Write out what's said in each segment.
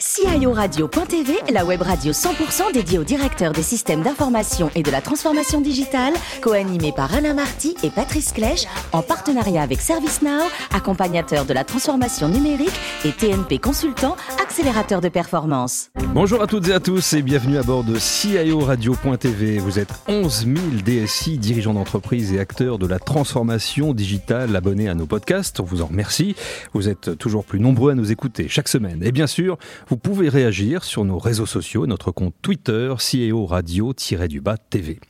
CIORadio.tv, la web radio 100% dédiée aux directeurs des systèmes d'information et de la transformation digitale, co-animée par Alain Marty et Patrice Clèche, en partenariat avec ServiceNow, accompagnateur de la transformation numérique et TNP Consultant, accélérateur de performance. Bonjour à toutes et à tous et bienvenue à bord de CIORadio.tv. Vous êtes 11 000 DSI, dirigeants d'entreprise et acteurs de la transformation digitale abonnés à nos podcasts. On vous en remercie. Vous êtes toujours plus nombreux à nous écouter chaque semaine. Et bien sûr, vous pouvez réagir sur nos réseaux sociaux, notre compte Twitter, CIO Radio-du-bas TV.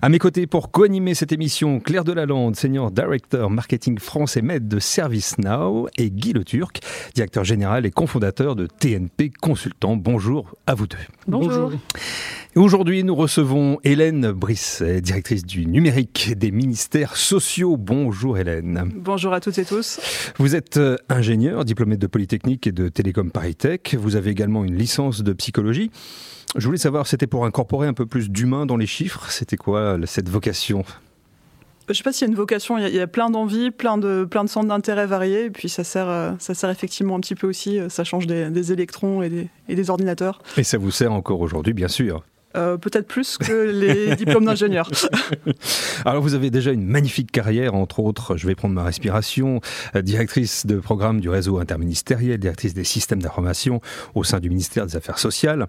À mes côtés pour co-animer cette émission, Claire Delalande, Senior Director Marketing France et Maître de ServiceNow et Guy Le Turc, directeur général et cofondateur de TNP Consultant. Bonjour à vous deux. Bonjour. Aujourd'hui, nous recevons Hélène Brisset, directrice du numérique des ministères sociaux. Bonjour Hélène. Bonjour à toutes et tous. Vous êtes euh, ingénieur, diplômé de Polytechnique et de Télécom Paris Tech. Vous avez également une licence de psychologie. Je voulais savoir, c'était pour incorporer un peu plus d'humain dans les chiffres. C'était quoi cette vocation? Je ne sais pas s'il y a une vocation, il y a, plein d'envies, plein de, plein de centres d'intérêt variés, et puis ça sert, euh, ça sert effectivement un petit peu aussi, euh, ça change des, électrons et des, et des, ordinateurs. Et ça vous sert encore aujourd'hui, bien sûr. Euh, peut-être plus que les diplômes d'ingénieur. Alors vous avez déjà une magnifique carrière, entre autres, je vais prendre ma respiration, directrice de programme du réseau interministériel, directrice des systèmes d'information au sein du ministère des Affaires sociales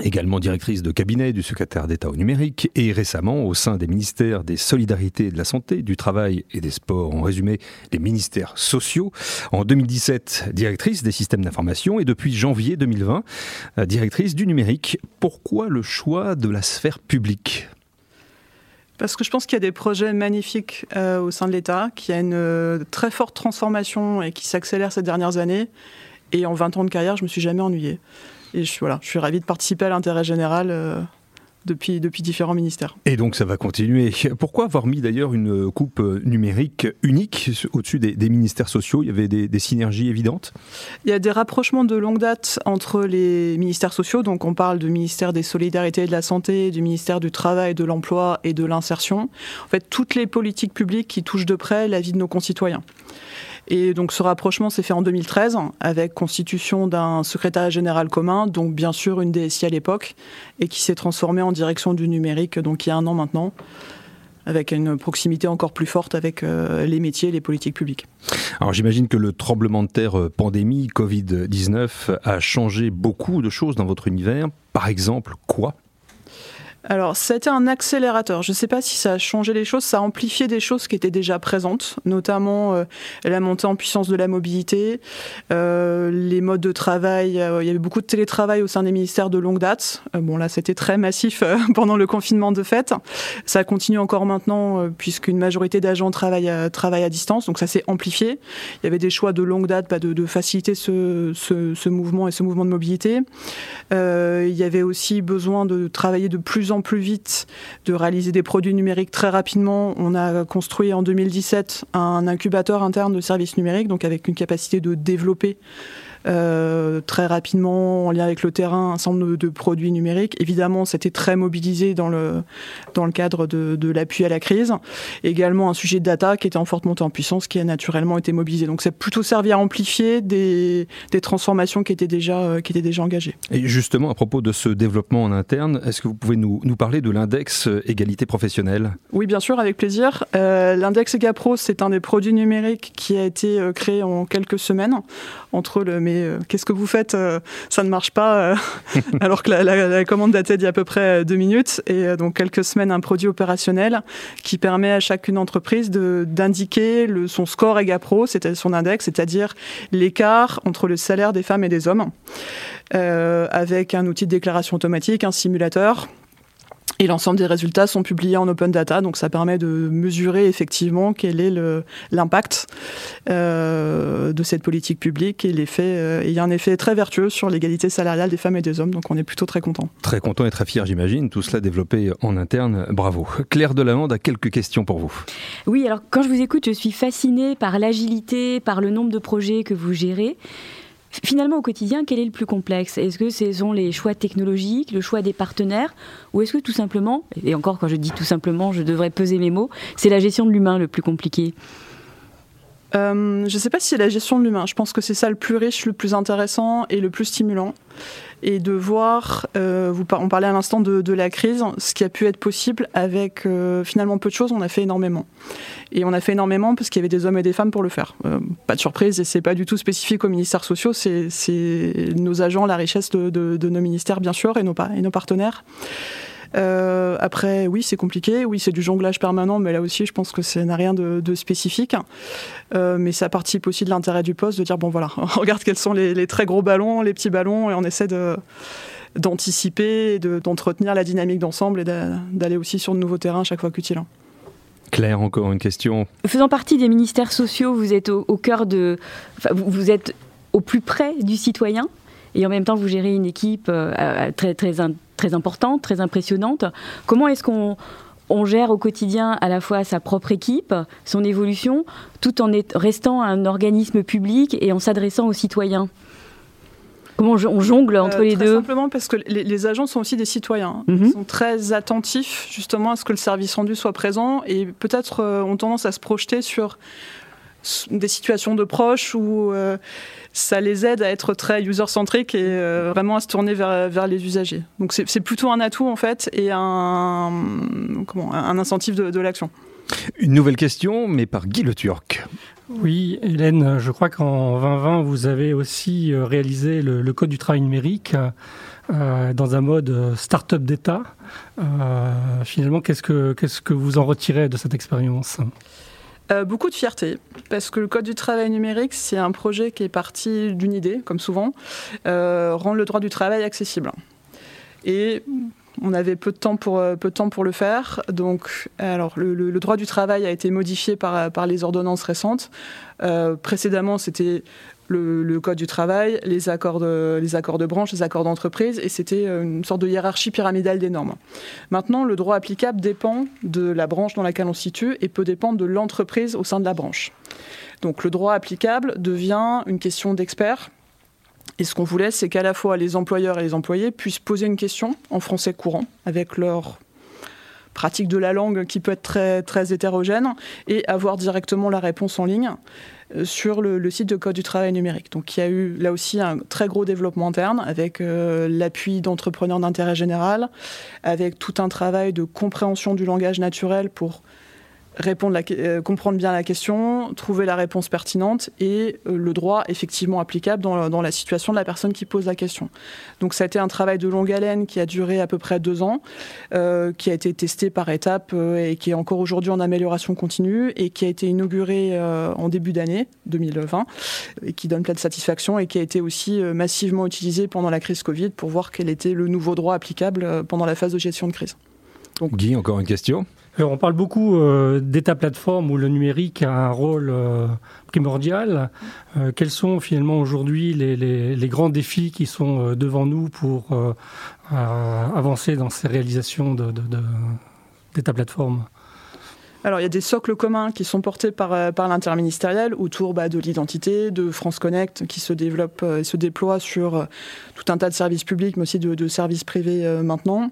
également directrice de cabinet du secrétaire d'État au numérique et récemment au sein des ministères des Solidarités et de la Santé, du Travail et des Sports, en résumé les ministères sociaux. En 2017, directrice des systèmes d'information et depuis janvier 2020, euh, directrice du numérique. Pourquoi le choix de la sphère publique? Parce que je pense qu'il y a des projets magnifiques euh, au sein de l'État, qu'il y a une euh, très forte transformation et qui s'accélère ces dernières années. Et en 20 ans de carrière, je me suis jamais ennuyée. Et je, voilà, je suis ravi de participer à l'intérêt général. Euh, depuis, depuis différents ministères. Et donc ça va continuer. Pourquoi avoir mis d'ailleurs une coupe numérique unique au-dessus des, ministères sociaux? Il y avait des, synergies évidentes? Il y a des rapprochements de longue date entre les ministères sociaux. Donc on parle du ministère des Solidarités et de la Santé, du ministère du Travail, de l'Emploi et de l'Insertion. En fait, toutes les politiques publiques qui touchent de près la vie de nos concitoyens. Et donc ce rapprochement s'est fait en 2013 avec constitution d'un secrétariat général commun, donc bien sûr une DSI à l'époque, et qui s'est transformé en direction du numérique donc il y a un an maintenant avec une proximité encore plus forte avec euh, les métiers et les politiques publiques. Alors j'imagine que le tremblement de terre euh, pandémie Covid-19 a changé beaucoup de choses dans votre univers. Par exemple, quoi? Alors, été un accélérateur. Je ne sais pas si ça a changé les choses, ça a amplifié des choses qui étaient déjà présentes, notamment euh, la montée en puissance de la mobilité, euh, les modes de travail. Euh, il y avait beaucoup de télétravail au sein des ministères de longue date. bon, là, c'était très massif pendant le confinement de fait. Ça continue encore maintenant, puisqu'une majorité d'agents travaillent à, distance, donc ça s'est amplifié. Il y avait des choix de longue date bah, de, faciliter ce, ce, ce, mouvement et ce mouvement de mobilité. il y avait aussi besoin de travailler de plus plus vite, de réaliser des produits numériques très rapidement. On a construit en 2017 un incubateur interne de services numériques, donc avec une capacité de développer très rapidement en lien avec le terrain un certain nombre de, produits numériques. Évidemment, c'était très mobilisé dans le, dans le cadre de, de l'appui à la crise. Également un sujet de data qui était en forte montée en puissance, qui a naturellement été mobilisé. Donc, c'est plutôt servi à amplifier des, des transformations qui étaient, déjà, euh, qui étaient déjà engagées. Et justement, à propos de ce développement en interne, est-ce que vous pouvez nous, nous parler de l'index égalité professionnelle? Oui, bien sûr, avec plaisir. Euh, l'index EGAPRO, c'est un des produits numériques qui a été euh, créé en quelques semaines entre le euh, qu'est-ce que vous faites euh, Ça ne marche pas, euh, alors que la, commande datait d'il y a à peu près deux minutes. Et donc quelques semaines, un produit opérationnel qui permet à chacune entreprise d'indiquer son score EGAPRO, c'est-à-dire son index, c'est-à-dire l'écart entre le salaire des femmes et des hommes, avec un outil de déclaration automatique, un simulateur et l'ensemble des résultats sont publiés en open data, donc ça permet de mesurer effectivement quel est l'impact euh, de cette politique publique et l'effet. Euh, il y a un effet très vertueux sur l'égalité salariale des femmes et des hommes, donc on est plutôt très content. Très content et très fier, j'imagine. Tout cela développé en interne, bravo. Claire Delalande a quelques questions pour vous. Oui, alors quand je vous écoute, je suis fascinée par l'agilité, par le nombre de projets que vous gérez. Finalement, au quotidien, quel est le plus complexe? Est-ce que ce sont les choix technologiques, le choix des partenaires, ou est-ce que tout simplement, et encore quand je dis tout simplement, je devrais peser mes mots, c'est la gestion de l'humain le plus compliqué? Euh, Je ne sais pas si c'est la gestion de l'humain. Je pense que c'est ça le plus riche, le plus intéressant et le plus stimulant. Et de voir, euh, on parlait à l'instant de, la crise, ce qui a pu être possible avec euh, finalement peu de choses, on a fait énormément. Et on a fait énormément parce qu'il y avait des hommes et des femmes pour le faire. pas de surprise, et c'est pas du tout spécifique aux ministères sociaux, c'est nos agents, la richesse de, nos ministères bien sûr et nos partenaires. Euh, après, oui, c'est compliqué. Oui, c'est du jonglage permanent, mais là aussi, je pense que ça n'a rien de, spécifique. Euh, mais ça participe aussi de l'intérêt du poste de dire bon, voilà, on regarde quels sont les, très gros ballons, les petits ballons, et on essaie de d'anticiper, d'entretenir la dynamique d'ensemble et d'aller aussi sur de nouveaux terrains chaque fois qu'utile. Claire, encore une question. Faisant partie des ministères sociaux, vous êtes au, cœur de. vous êtes au plus près du citoyen? Et en même temps vous gérez une équipe euh, très, très, très importante, très impressionnante. Comment est-ce qu'on on gère au quotidien à la fois sa propre équipe, son évolution, tout en restant un organisme public et en s'adressant aux citoyens? Comment on jongle entre euh, les deux? Simplement parce que les, agents sont aussi des citoyens. Mhm. Ils sont très attentifs justement à ce que le service rendu soit présent et peut-être euh, ont tendance à se projeter sur des situations de proches où euh, ça les aide à être très user-centric et euh, vraiment à se tourner vers, vers les usagers. Donc c'est plutôt un atout en fait et un, comment, un incentive de, l'action. Une nouvelle question, mais par Guy Le Turc. Oui, Hélène, je crois qu'en 2020, vous avez aussi euh, réalisé le, Code du travail numérique dans un mode start-up d'État. finalement, qu'est-ce que, qu'est-ce que vous en retirez de cette expérience? Euh, beaucoup de fierté, parce que le Code du travail numérique, c'est un projet qui est parti d'une idée, comme souvent, euh, rendre le droit du travail accessible. Et on avait peu de temps pour, euh, peu de temps pour le faire. Donc, alors, le, droit du travail a été modifié par, par les ordonnances récentes. précédemment, c'était le, code du travail, les accords de, les accords de branche, les accords d'entreprise, et c'était euh, une sorte de hiérarchie pyramidale des normes. Maintenant, le droit applicable dépend de la branche dans laquelle on se situe et peut dépendre de l'entreprise au sein de la branche. Donc le droit applicable devient une question d'experts. Et ce qu'on voulait, c'est qu'à la fois les employeurs et les employés puissent poser une question en français courant avec leur pratique de la langue qui peut être très, hétérogène et avoir directement la réponse en ligne euh, sur le, site de Code du travail numérique. Donc il y a eu là aussi un très gros développement interne avec euh, l'appui d'entrepreneurs d'intérêt général, avec tout un travail de compréhension du langage naturel pour répondre euh, comprendre bien la question, trouver la réponse pertinente et euh, le droit effectivement applicable dans, la situation de la personne qui pose la question. Donc ça a été un travail de longue haleine qui a duré à peu près deux ans, euh, qui a été testé par étapes et qui est encore aujourd'hui en amélioration continue et qui a été inauguré en début d'année 2020 et qui donne plein de satisfaction et qui a été aussi massivement utilisé pendant la crise Covid pour voir quel était le nouveau droit applicable pendant la phase de gestion de crise. Donc, Guy, encore une question on parle beaucoup euh, d'État plateforme où le numérique a un rôle euh, primordial. Euh, quels sont finalement aujourd'hui les, grands défis qui sont devant nous pour avancer dans ces réalisations d'État plateforme? Alors, il y a des socles communs qui sont portés par, par l'interministériel autour bah, de l'identité, de France Connect, qui se développe et se déploie sur tout un tas de services publics, mais aussi de services privés maintenant.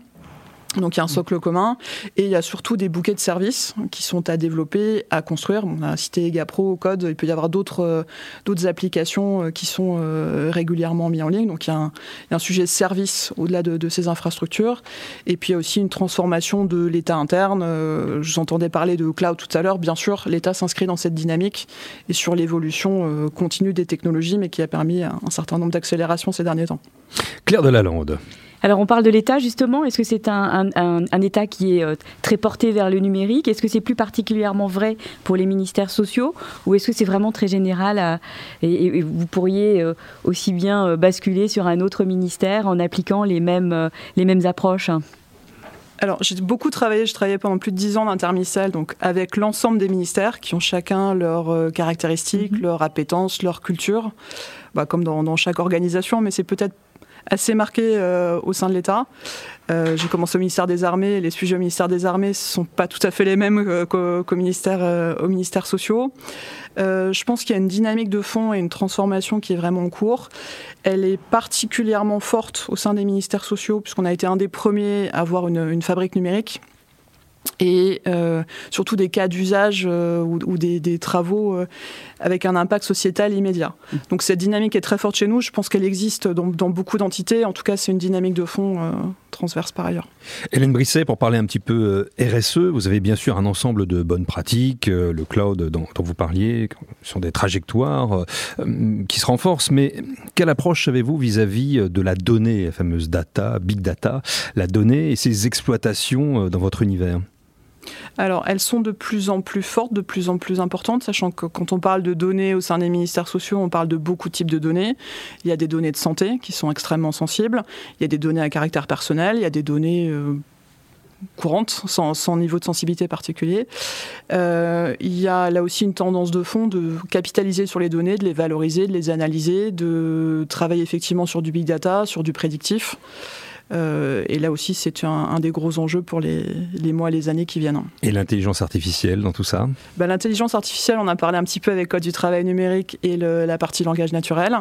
Donc il y a un socle commun et il y a surtout des bouquets de services qui sont à développer, à construire. On a cité EgaPro, Code, il peut y avoir d'autres euh, applications euh, qui sont euh, régulièrement mises en ligne. Donc il y, a un, sujet de service au-delà de, ces infrastructures. Et puis il y a aussi une transformation de l'État interne. Je vous entendais parler de cloud tout à l'heure. Bien sûr, l'État s'inscrit dans cette dynamique et sur l'évolution continue des technologies, mais qui a permis un certain nombre d'accélérations ces derniers temps. Claire Delalande. Alors on parle de l'État justement. Est-ce que c'est un, État qui est euh, très porté vers le numérique? Est-ce que c'est plus particulièrement vrai pour les ministères sociaux? Ou est-ce que c'est vraiment très général et, vous pourriez euh, aussi bien euh, basculer sur un autre ministère en appliquant les mêmes, les mêmes approches? Alors, j'ai beaucoup travaillé, je travaillais pendant plus de dix ans d'interministériel, donc avec l'ensemble des ministères qui ont chacun leurs caractéristiques, mhm. leurs appétences, leur culture, bah, comme dans, dans, chaque organisation, mais c'est peut-être assez marqué euh, au sein de l'État. Euh, j'ai commencé au ministère des Armées. Les sujets au ministère des Armées ne sont pas tout à fait les mêmes euh, qu'au ministère, ministère sociaux. je pense qu'il y a une dynamique de fond et une transformation qui est vraiment en cours. Elle est particulièrement forte au sein des ministères sociaux, puisqu'on a été un des premiers à avoir une fabrique numérique et euh, surtout des cas d'usage euh, ou, des, travaux euh, avec un impact sociétal immédiat. Donc cette dynamique est très forte chez nous, je pense qu'elle existe dans, beaucoup d'entités, en tout cas c'est une dynamique de fond transverse par ailleurs. Hélène Brisset, pour parler un petit peu RSE, vous avez bien sûr un ensemble de bonnes pratiques, le cloud dont, vous parliez, sont des trajectoires qui se renforcent, mais quelle approche avez-vous vis-à-vis de la donnée, la fameuse data, big data, la donnée et ses exploitations dans votre univers? Alors, elles sont de plus en plus fortes, de plus en plus importantes, sachant que quand on parle de données au sein des ministères sociaux, on parle de beaucoup de types de données. Il y a des données de santé qui sont extrêmement sensibles, il y a des données à caractère personnel, il y a des données euh, courantes, sans, niveau de sensibilité particulier. Euh, il y a là aussi une tendance de fond de capitaliser sur les données, de les valoriser, de les analyser, de travailler effectivement sur du big data, sur du prédictif. Euh, et là aussi, c'est un, des gros enjeux pour les, mois et les années qui viennent. Et l'intelligence artificielle dans tout ça? Ben, L'intelligence artificielle, on a parlé un petit peu avec Code du travail numérique et la partie langage naturel.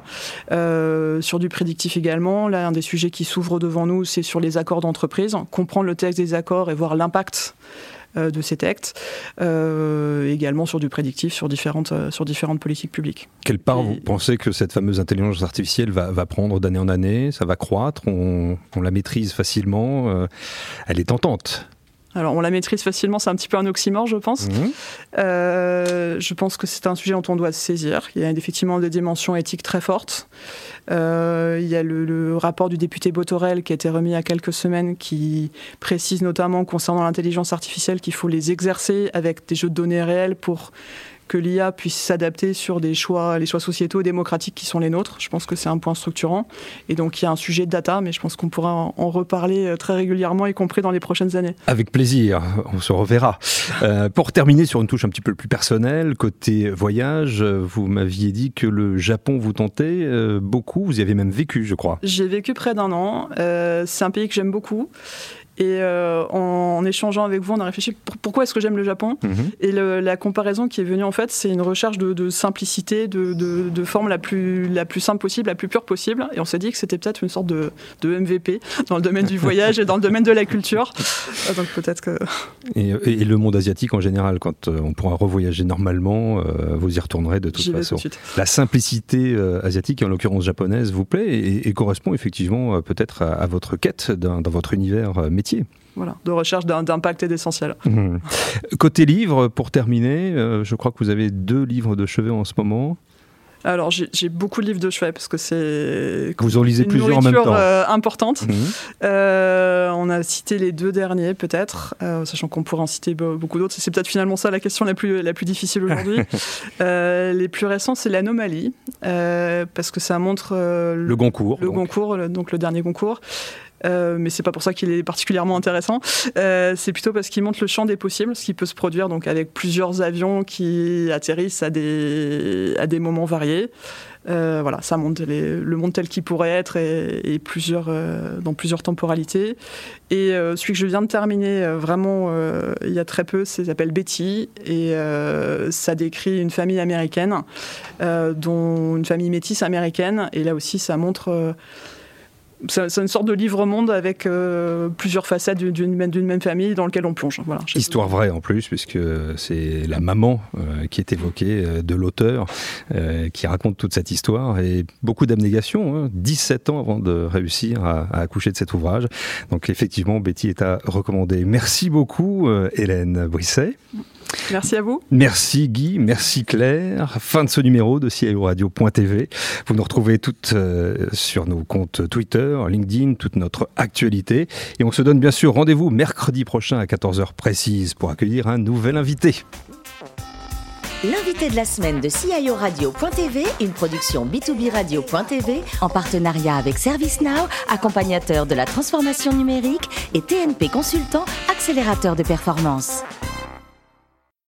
Euh, sur du prédictif également, là, un des sujets qui s'ouvre devant nous, c'est sur les accords d'entreprise. Comprendre le texte des accords et voir l'impact de ces textes, euh, également sur du prédictif, sur différentes, euh, sur différentes politiques publiques. Quelle part vous pensez que cette fameuse intelligence artificielle va, va prendre d'année en année? Ça va croître? On, on, la maîtrise facilement? Elle est tentante alors on la maîtrise facilement, c'est un petit peu un oxymore, je pense. Mhm. Euh, je pense que c'est un sujet dont on doit se saisir. Il y a effectivement des dimensions éthiques très fortes. Euh, il y a le, rapport du député Botorel qui a été remis il y a quelques semaines qui précise notamment concernant l'intelligence artificielle qu'il faut les exercer avec des jeux de données réels pour que l'IA puisse s'adapter sur des choix, les choix sociétaux démocratiques qui sont les nôtres. Je pense que c'est un point structurant. Et donc il y a un sujet de data, mais je pense qu'on pourra en, reparler euh, très régulièrement, y compris dans les prochaines années. Avec plaisir, on se reverra. Euh, pour terminer sur une touche un petit peu plus personnelle, côté voyage, vous m'aviez dit que le Japon vous tentait euh, beaucoup, vous y avez même vécu, je crois. J'ai vécu près d'un an. c'est un pays que j'aime beaucoup. Et euh, en, échangeant avec vous, on a réfléchi pourquoi est-ce que j'aime le Japon. Mhm. Et la comparaison qui est venue, en fait, c'est une recherche de, simplicité, de, de, forme la plus, la plus simple possible, la plus pure possible. Et on s'est dit que c'était peut-être une sorte de, MVP dans le domaine du voyage et dans le domaine de la culture. Ah, donc peut-être que. Et, le monde asiatique en général, quand euh, on pourra revoyager normalement, euh, vous y retournerez de toute façon. la simplicité asiatique, en l'occurrence japonaise, vous plaît et, correspond effectivement peut-être à, à, votre quête dans votre univers métier voilà, de recherche d'impact et d'essentiel. Mmh. Côté livre, pour terminer, euh, je crois que vous avez deux livres de chevet en ce moment. Alors j'ai beaucoup de livres de chevet parce que c'est vous en lisez plusieurs en même temps. Euh, importante. Mmh. Euh, on a cité les deux derniers peut-être, sachant qu'on pourrait en citer beaucoup d'autres. C'est peut-être finalement ça la question la plus la plus difficile aujourd'hui. les plus récents c'est l'anomalie parce que ça montre le Goncourt. Le Goncourt, donc le dernier Goncourt. Euh, mais c'est pas pour ça qu'il est particulièrement intéressant. Euh, c'est plutôt parce qu'il montre le champ des possibles, ce qui peut se produire donc avec plusieurs avions qui atterrissent à des, à des moments variés. Euh, voilà, ça montre le monde tel qu'il pourrait être et, plusieurs, euh, dans plusieurs temporalités. Et celui que je viens de terminer, vraiment, il y a très peu, s'appelle Betty et ça décrit une famille américaine, dont une famille métisse américaine. Et là aussi, ça montre c'est une sorte de livre-monde avec euh, plusieurs facettes d'une même famille dans lequel on plonge. Voilà, Histoire vraie en plus, puisque c'est la maman euh, qui est évoquée euh, de l'auteur, qui raconte toute cette histoire et beaucoup d'abnégation, 17 hein. ans avant de réussir à, à, accoucher de cet ouvrage. Donc effectivement, Betty est à recommander. Merci beaucoup Hélène Brisset. Merci à vous. Merci Guy, merci Claire. Fin de ce numéro de CIO Radio.tv. Vous nous retrouvez toutes sur nos comptes LinkedIn, toute notre actualité. Et on se donne bien sûr rendez-vous mercredi prochain à 14h précise pour accueillir un nouvel invité. L'invité de la semaine de CIO Radio.tv, une production B2B Radio.tv en partenariat avec ServiceNow, accompagnateur de la transformation numérique et TNP Consultant, accélérateur de performance.